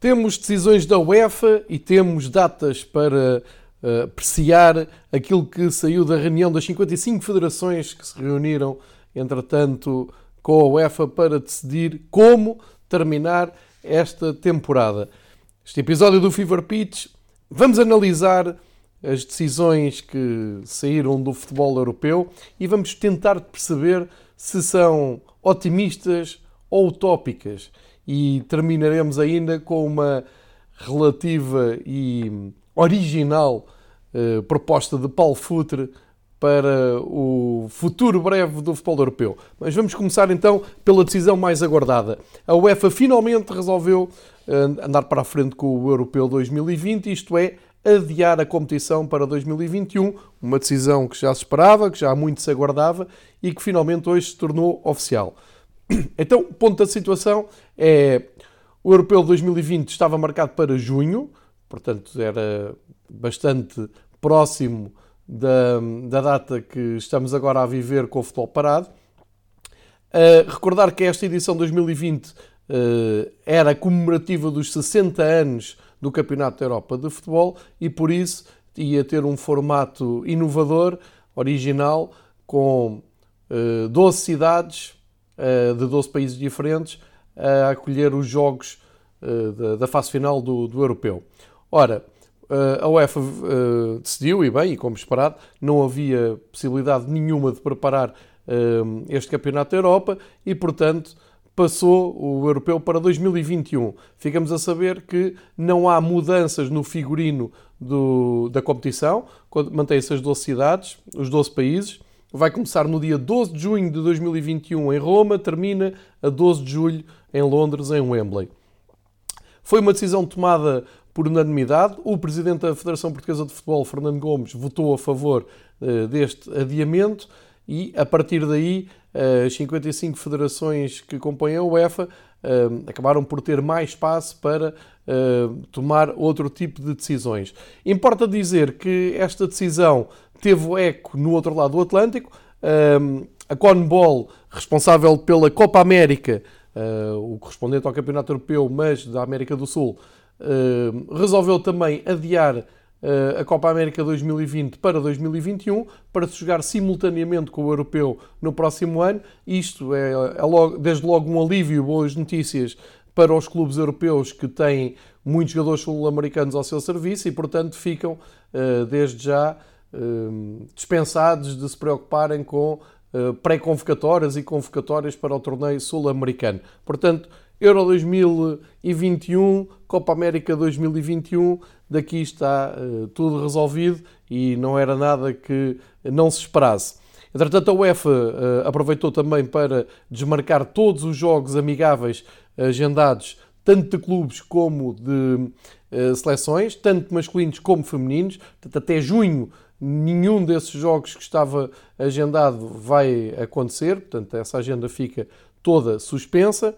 Temos decisões da UEFA e temos datas para uh, apreciar aquilo que saiu da reunião das 55 federações que se reuniram, entretanto, com a UEFA para decidir como terminar esta temporada. Este episódio do Fever Pitch, vamos analisar as decisões que saíram do futebol europeu e vamos tentar perceber se são otimistas ou utópicas. E terminaremos ainda com uma relativa e original eh, proposta de Paulo Futre para o futuro breve do futebol europeu. Mas vamos começar então pela decisão mais aguardada. A UEFA finalmente resolveu eh, andar para a frente com o Europeu 2020, isto é, adiar a competição para 2021, uma decisão que já se esperava, que já há muito se aguardava e que finalmente hoje se tornou oficial. Então, ponto da situação é o Europeu 2020 estava marcado para junho, portanto era bastante próximo da, da data que estamos agora a viver com o futebol parado. Uh, recordar que esta edição 2020 uh, era comemorativa dos 60 anos do Campeonato da Europa de Futebol e por isso ia ter um formato inovador, original, com uh, 12 cidades uh, de 12 países diferentes a acolher os jogos uh, da, fase final do, do Europeu. Ora, a UEFA uh, decidiu, e bem, e como esperado, não havia possibilidade nenhuma de preparar este Campeonato da Europa e, portanto, passou o Europeu para 2021. Ficamos a saber que não há mudanças no figurino do, da competição, mantém-se as 12 cidades, os 12 países. Vai começar no dia 12 de junho de 2021 em Roma, termina a 12 de julho em Londres, em Wembley. Foi uma decisão tomada por unanimidade. O presidente da Federação Portuguesa de Futebol, Fernando Gomes, votou a favor uh, deste adiamento e, a partir daí, uh, as 55 federações que compõem a UEFA uh, acabaram por ter mais espaço para tomar outro tipo de decisões. Importa dizer que esta decisão teve eco no outro lado do Atlântico. a CONBOL, responsável pela Copa América, o correspondente ao Campeonato Europeu, mas da América do Sul, uh, resolveu também adiar uh, a Copa América 2020 para 2021 para se jogar simultaneamente com o Europeu no próximo ano. Isto é, é logo, desde logo um alívio, boas notícias para os clubes europeus que têm muitos jogadores sul-americanos ao seu serviço e, portanto, ficam desde já dispensados de se preocuparem com pré-convocatórias e convocatórias para o torneio sul-americano. Portanto, Euro 2021, Copa América 2021, daqui está uh, tudo resolvido e não era nada que não se esperasse. Entretanto, a UEFA uh, aproveitou também para desmarcar todos os jogos amigáveis agendados, tanto de clubes como de seleções, tanto masculinos como femininos. Portanto, até junho, nenhum desses jogos que estava agendado vai acontecer, portanto, essa agenda fica toda suspensa.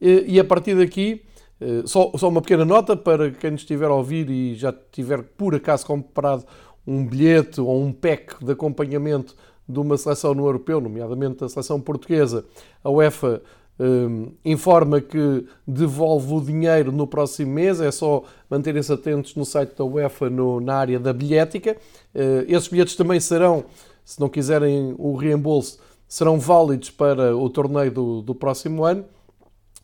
E a partir daqui, eh, só, uma pequena nota para quem estiver a ouvir e já tiver por acaso comprado um bilhete ou um pack de acompanhamento de uma seleção no europeu, nomeadamente a seleção portuguesa, a UEFA um, informa que devolve o dinheiro no próximo mês, é só manterem-se atentos no site da UEFA no, na área da bilhética. Uh, esses bilhetes também serão, se não quiserem o reembolso, serão válidos para o torneio do, do próximo ano.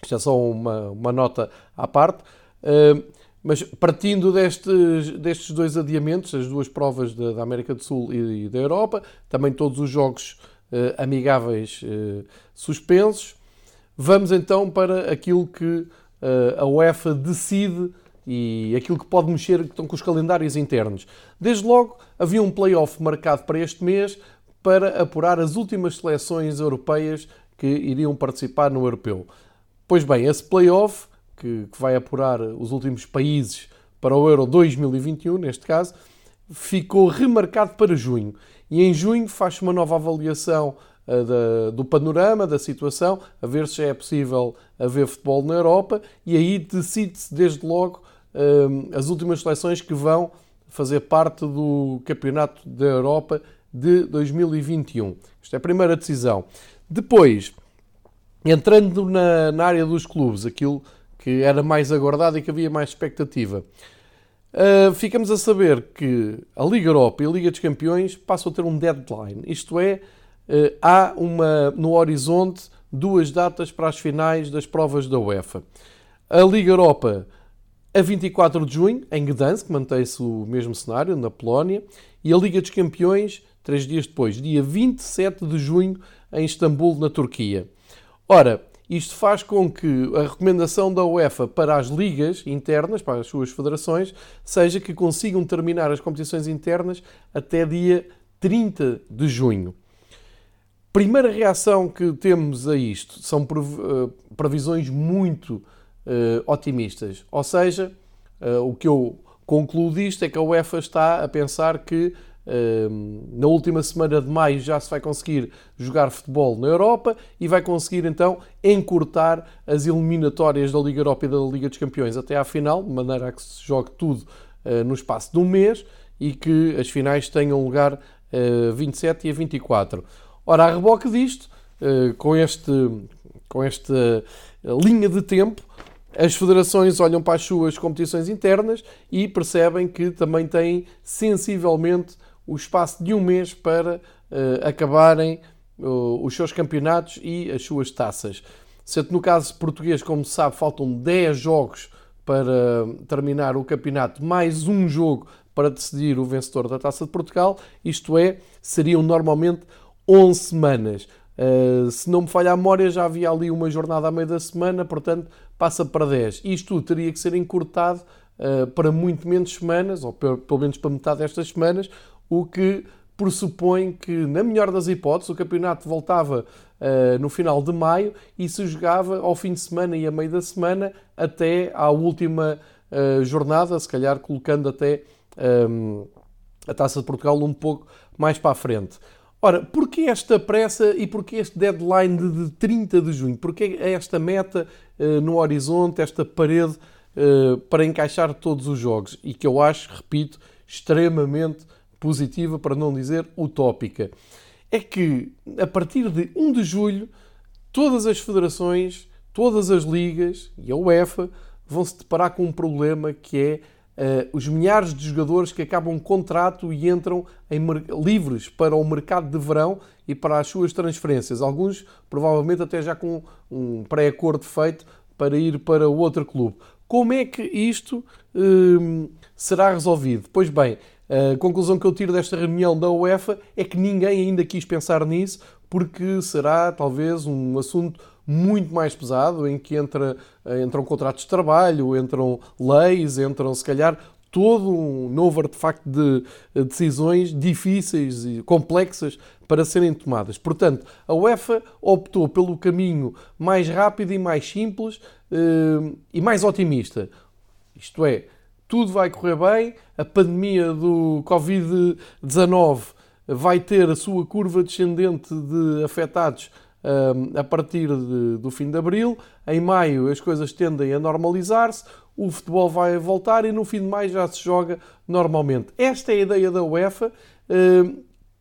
Isto é só uma, uma nota à parte. Uh, mas partindo destes, destes dois adiamentos, as duas provas da, da América do Sul e, e, da Europa, também todos os jogos uh, amigáveis suspensos, vamos então para aquilo que a UEFA decide e aquilo que pode mexer então, com os calendários internos. Desde logo, havia um play-off marcado para este mês para apurar as últimas seleções europeias que iriam participar no europeu. Pois bem, esse playoff, que, que vai apurar os últimos países para o Euro 2021, neste caso, ficou remarcado para junho. E em junho faz-se uma nova avaliação da, do panorama, da situação, a ver se é possível haver futebol na Europa e aí decide-se desde logo uh, as últimas seleções que vão fazer parte do Campeonato da Europa de 2021. Esta é a primeira decisão. Depois, Entrando na, na área dos clubes, aquilo que era mais aguardado e que havia mais expectativa. Uh, ficamos a saber que a Liga Europa e a Liga dos Campeões passam a ter um deadline, isto é, há uma, no horizonte duas datas para as finais das provas da UEFA. A Liga Europa a 24 de junho, em Gdansk, mantém-se o mesmo cenário, na Polónia, e a Liga dos Campeões, três dias depois, dia 27 de junho, em Istambul, na Turquia. Ora, isto faz com que a recomendação da UEFA para as ligas internas, para as suas federações, seja que consigam terminar as competições internas até dia 30 de junho. Primeira reação que temos a isto são eh, previsões muito uh, otimistas. Ou seja, uh, o que eu concluo disto é que a UEFA está a pensar que na última semana de maio já se vai conseguir jogar futebol na Europa e vai conseguir então encurtar as eliminatórias da Liga Europa e da Liga dos Campeões até à final, de maneira a que se jogue tudo uh, no espaço de um mês e que as finais tenham lugar uh, 27 e a 24. Ora, a reboque disto, uh, com, este, com esta linha de tempo, as federações olham para as suas competições internas e percebem que também têm sensivelmente o espaço de um mês para uh, acabarem os seus campeonatos e as suas taças. Sendo no caso português, como se sabe, faltam 10 jogos para terminar o campeonato, mais um jogo para decidir o vencedor da Taça de Portugal, isto é, seriam normalmente 11 semanas. Uh, se não me falha a memória, já havia ali uma jornada à meio da semana, portanto passa para 10. Isto teria que ser encurtado uh, para muito menos semanas, ou pelo menos para metade destas semanas, o que pressupõe que, na melhor das hipóteses, o campeonato voltava uh, no final de maio e se jogava ao fim de semana e a meio da semana até à última jornada, se calhar colocando até um, a Taça de Portugal um pouco mais para a frente. Ora, porquê esta pressa e porquê este deadline de 30 de junho? Porquê esta meta uh, no horizonte, esta parede para encaixar todos os jogos? E que eu acho, repito, extremamente positiva, para não dizer utópica, é que a partir de 1 de julho todas as federações, todas as ligas e a UEFA vão se deparar com um problema que é uh, os milhares de jogadores que acabam contrato e entram livres para o mercado de verão e para as suas transferências. Alguns provavelmente até já com um pré-acordo feito para ir para outro clube. Como é que isto uh, será resolvido? Pois bem, a conclusão que eu tiro desta reunião da UEFA é que ninguém ainda quis pensar nisso, porque será talvez um assunto muito mais pesado, em que entra, entram contratos de trabalho, entram leis, entram se calhar todo um novo artefacto de decisões difíceis e complexas para serem tomadas. Portanto, a UEFA optou pelo caminho mais rápido e mais simples eh, e mais otimista. Isto é, tudo vai correr bem, a pandemia do Covid-19 vai ter a sua curva descendente de afetados a partir de, do fim de abril. Em maio as coisas tendem a normalizar-se, o futebol vai voltar e no fim de maio já se joga normalmente. Esta é a ideia da UEFA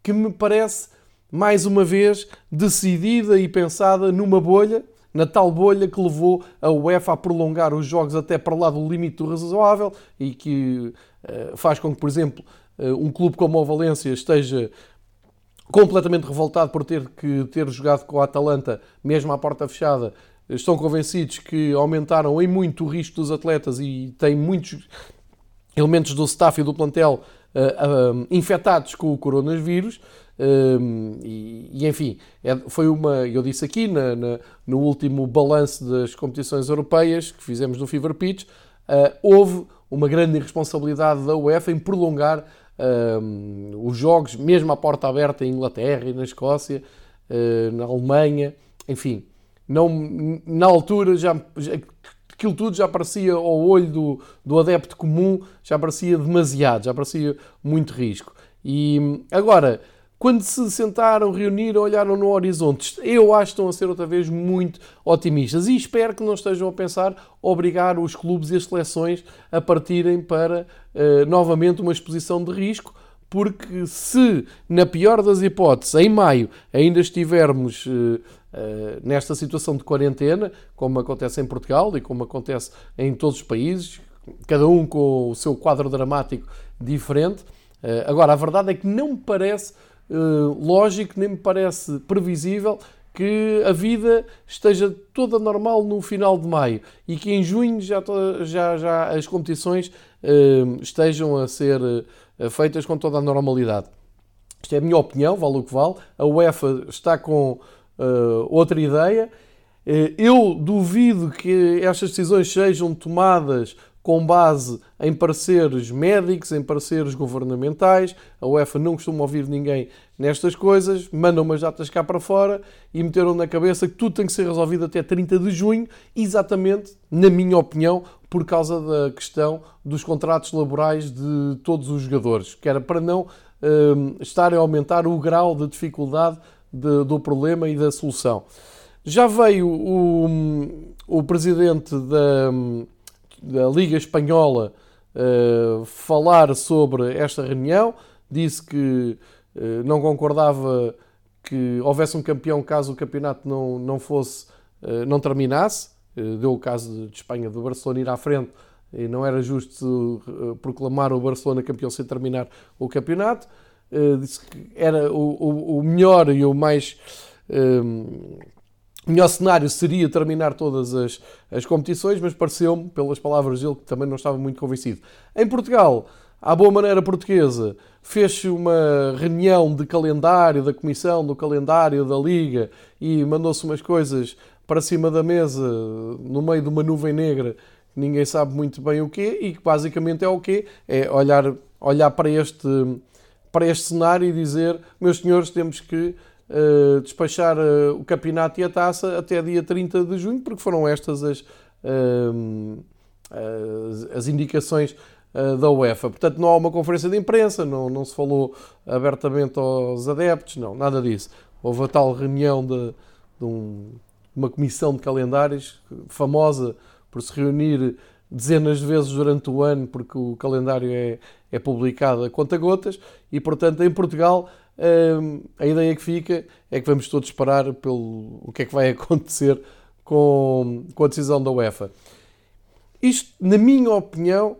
que me parece, mais uma vez, decidida e pensada numa bolha na tal bolha que levou a UEFA a prolongar os jogos até para lá do limite do razoável e que uh, faz com que, por exemplo, uh, um clube como o Valência esteja completamente revoltado por ter que ter jogado com a Atalanta, mesmo à porta fechada. Estão convencidos que aumentaram em muito o risco dos atletas e têm muitos elementos do staff e do plantel uh, infectados com o coronavírus. Um, e, e, enfim, é, foi uma. Eu disse aqui na, na, no último balanço das competições europeias que fizemos no Fever Pitch, uh, houve uma grande irresponsabilidade da UEFA em prolongar os jogos, mesmo à porta aberta em Inglaterra e na Escócia, uh, na Alemanha, enfim. Não, na altura já, já aquilo tudo já parecia ao olho do, do adepto comum, já parecia demasiado, já parecia muito risco. E agora, quando se sentaram, reuniram, olharam no horizonte, eu acho que estão a ser outra vez muito otimistas e espero que não estejam a pensar obrigar os clubes e as seleções a partirem para uh, novamente uma exposição de risco, porque se, na pior das hipóteses, em maio ainda estivermos uh, nesta situação de quarentena, como acontece em Portugal e como acontece em todos os países, cada um com o seu quadro dramático diferente. Agora, a verdade é que não me parece lógico, nem me parece previsível que a vida esteja toda normal no final de maio e que em junho já, já, já as competições uh, estejam a ser uh, feitas com toda a normalidade. Isto é a minha opinião, vale o que vale. A UEFA está com uh, outra ideia. Eu duvido que estas decisões sejam tomadas com base em pareceres médicos, em pareceres governamentais. A UEFA não costuma ouvir ninguém nestas coisas, mandam umas datas cá para fora e meteram na cabeça que tudo tem que ser resolvido até 30 de junho, exatamente, na minha opinião, por causa da questão dos contratos laborais de todos os jogadores, que era para não um, a aumentar o grau de dificuldade de, do problema e da solução. Já veio o, o presidente da da Liga Espanhola uh, falar sobre esta reunião, disse que uh, não concordava que houvesse um campeão caso o campeonato não, não fosse, uh, não terminasse. deu o caso de Espanha, do Barcelona ir à frente e não era justo proclamar o Barcelona campeão sem terminar o campeonato. disse que era o, o, o melhor e o mais o melhor cenário seria terminar todas as, as competições, mas pareceu-me, pelas palavras dele, que também não estava muito convencido. Em Portugal, à boa maneira portuguesa, fez-se uma reunião de calendário, da comissão do calendário da Liga e mandou-se umas coisas para cima da mesa, no meio de uma nuvem negra, ninguém sabe muito bem o quê, e que basicamente é o quê? É olhar, olhar para, este, para este cenário e dizer, meus senhores, temos que uh, despachar uh, o campeonato e a taça até dia 30 de junho, porque foram estas as, uh, as, as, indicações da UEFA. Portanto, não há uma conferência de imprensa, não, não se falou abertamente aos adeptos, não, nada disso. Houve a tal reunião de, de um, uma comissão de calendários famosa por se reunir dezenas de vezes durante o ano, porque o calendário é, é publicado a conta-gotas, e portanto em Portugal a ideia que fica é que vamos todos esperar pelo o que é que vai acontecer com, com a decisão da UEFA. Isto, na minha opinião,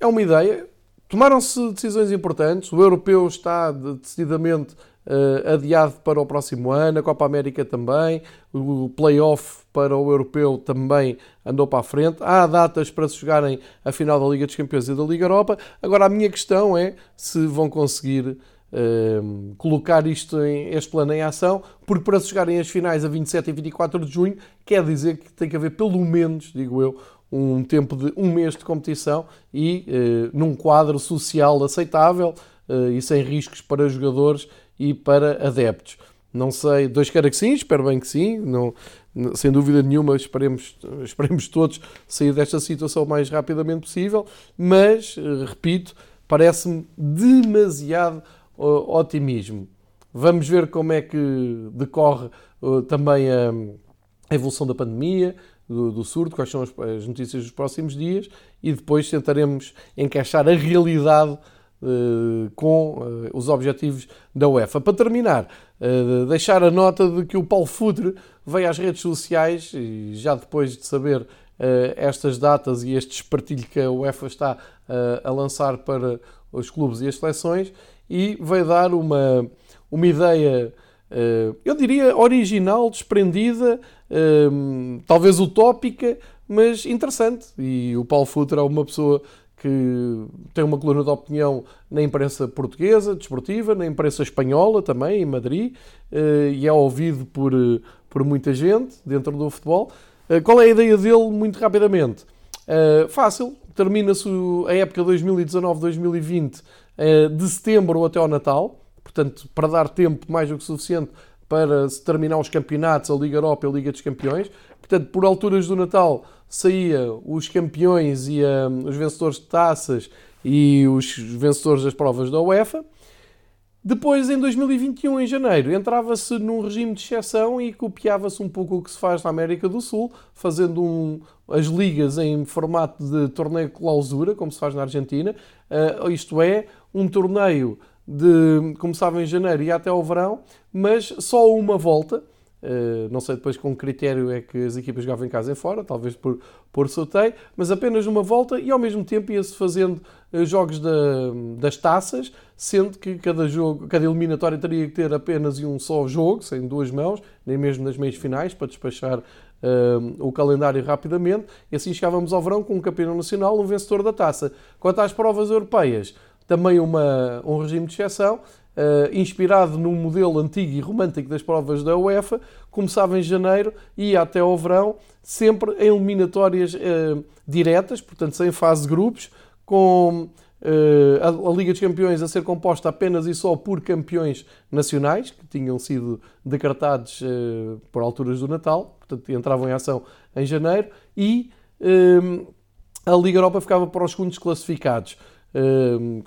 é uma ideia. Tomaram-se decisões importantes. O europeu está decididamente uh, adiado para o próximo ano, a Copa América também, o play-off para o europeu também andou para a frente. Há datas para se jogarem a final da Liga dos Campeões e da Liga Europa. Agora, a minha questão é se vão conseguir Ehm, colocar isto em, este plano em ação, porque para se chegarem as finais a 27 e 24 de junho, quer dizer que tem que haver pelo menos, digo eu, um tempo de um mês de competição e uh, num quadro social aceitável uh, e sem riscos para jogadores e para adeptos. Não sei, dois quer que sim, espero bem que sim, não, sem dúvida nenhuma, esperemos, esperemos todos sair desta situação o mais rapidamente possível, mas, uh, repito, parece-me demasiado otimismo. Vamos ver como é que decorre uh, também a, evolução da pandemia, do, do surto, quais são as, as, notícias dos próximos dias e depois tentaremos encaixar a realidade uh, com uh, os objetivos da UEFA. Para terminar, deixar a nota de que o Paulo Futre veio às redes sociais e já depois de saber estas datas e este espartilho que a UEFA está a lançar para os clubes e as seleções, e vai dar uma, uma ideia, eh, eu diria, original, desprendida, eh, talvez utópica, mas interessante. E o Paulo Futre é uma pessoa que tem uma coluna de opinião na imprensa portuguesa, desportiva, na imprensa espanhola também, em Madrid, eh, e é ouvido por, por muita gente dentro do futebol. Qual é a ideia dele, muito rapidamente? Fácil, termina-se a época 2019-2020 eh, de setembro até ao Natal, portanto, para dar tempo mais do que suficiente para se terminar os campeonatos, a Liga Europa e a Liga dos Campeões. Portanto, por alturas do Natal saía os campeões e um, os vencedores de taças e os vencedores das provas da UEFA. Depois, em 2021, em janeiro, entrava-se num regime de exceção e copiava-se um pouco o que se faz na América do Sul, fazendo um, as ligas em formato de torneio clausura, como se faz na Argentina. Uh, isto é, um torneio de começava em janeiro e até ao verão, mas só uma volta. Uh, não sei depois com que critério é que as equipas jogavam em casa e fora, talvez por, por sorteio, mas apenas numa volta e ao mesmo tempo ia-se fazendo uh, jogos da, das taças, sendo que cada jogo, cada eliminatória teria que ter apenas um só jogo, sem duas mãos, nem mesmo nas meias finais, para despachar uh, o calendário rapidamente, e assim chegávamos ao verão com um campeão nacional, um vencedor da taça. Quanto às provas europeias, também uma, um regime de exceção, Uh, inspirado num modelo antigo e romântico das provas da UEFA, começava em janeiro e até ao verão, sempre em eliminatórias uh, diretas, portanto sem fase de grupos, com uh, a, a, Liga dos Campeões a ser composta apenas e só por campeões nacionais, que tinham sido decretados por alturas do Natal, portanto entravam em ação em janeiro, e a Liga Europa ficava para os segundos classificados,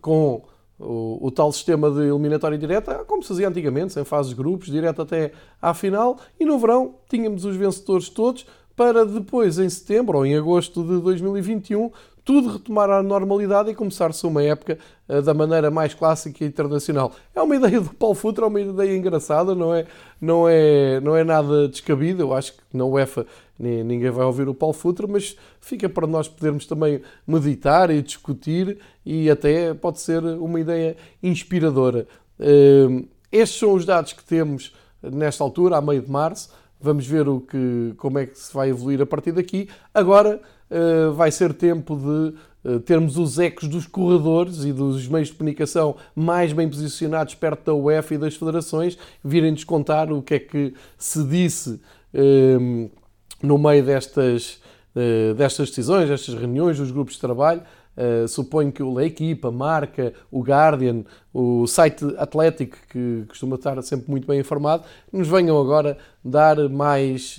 com o, o, tal sistema de eliminatória direta, como se fazia antigamente, sem fases de grupos, direto até à final, e no verão tínhamos os vencedores todos, para depois, em setembro ou em agosto de 2021, tudo retomar à normalidade e começar-se uma época uh, da maneira mais clássica e internacional. É uma ideia do Paulo Futre, é uma ideia engraçada, não é, não é, não é nada descabido. Eu acho que na UEFA ninguém vai ouvir o Paulo Futre, mas fica para nós podermos também meditar e discutir e até pode ser uma ideia inspiradora. Uh, estes são os dados que temos nesta altura, a meio de março. Vamos ver o que, como é que se vai evoluir a partir daqui. Agora, eh, vai ser tempo de eh, termos os ecos dos corredores e dos meios de comunicação mais bem posicionados perto da UEFA e das federações, virem descontar o que é que se disse no meio destas, eh, destas decisões, destas reuniões, dos grupos de trabalho. suponho que La Equipa, Marca, o Guardian, o site Atlético, que costuma estar sempre muito bem informado, nos venham agora dar mais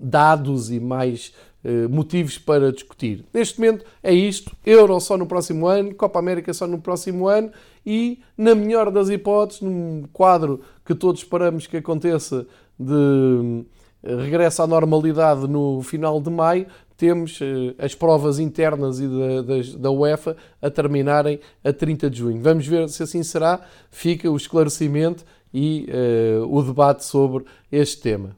dados e mais eh, motivos para discutir. Neste momento é isto: Euro só no próximo ano, Copa América só no próximo ano e, na melhor das hipóteses, num quadro que todos esperamos que aconteça de regresso à normalidade no final de maio, temos eh, as provas internas e da, da, UEFA a terminarem a 30 de junho. Vamos ver se assim será. Fica o esclarecimento e uh, o debate sobre este tema.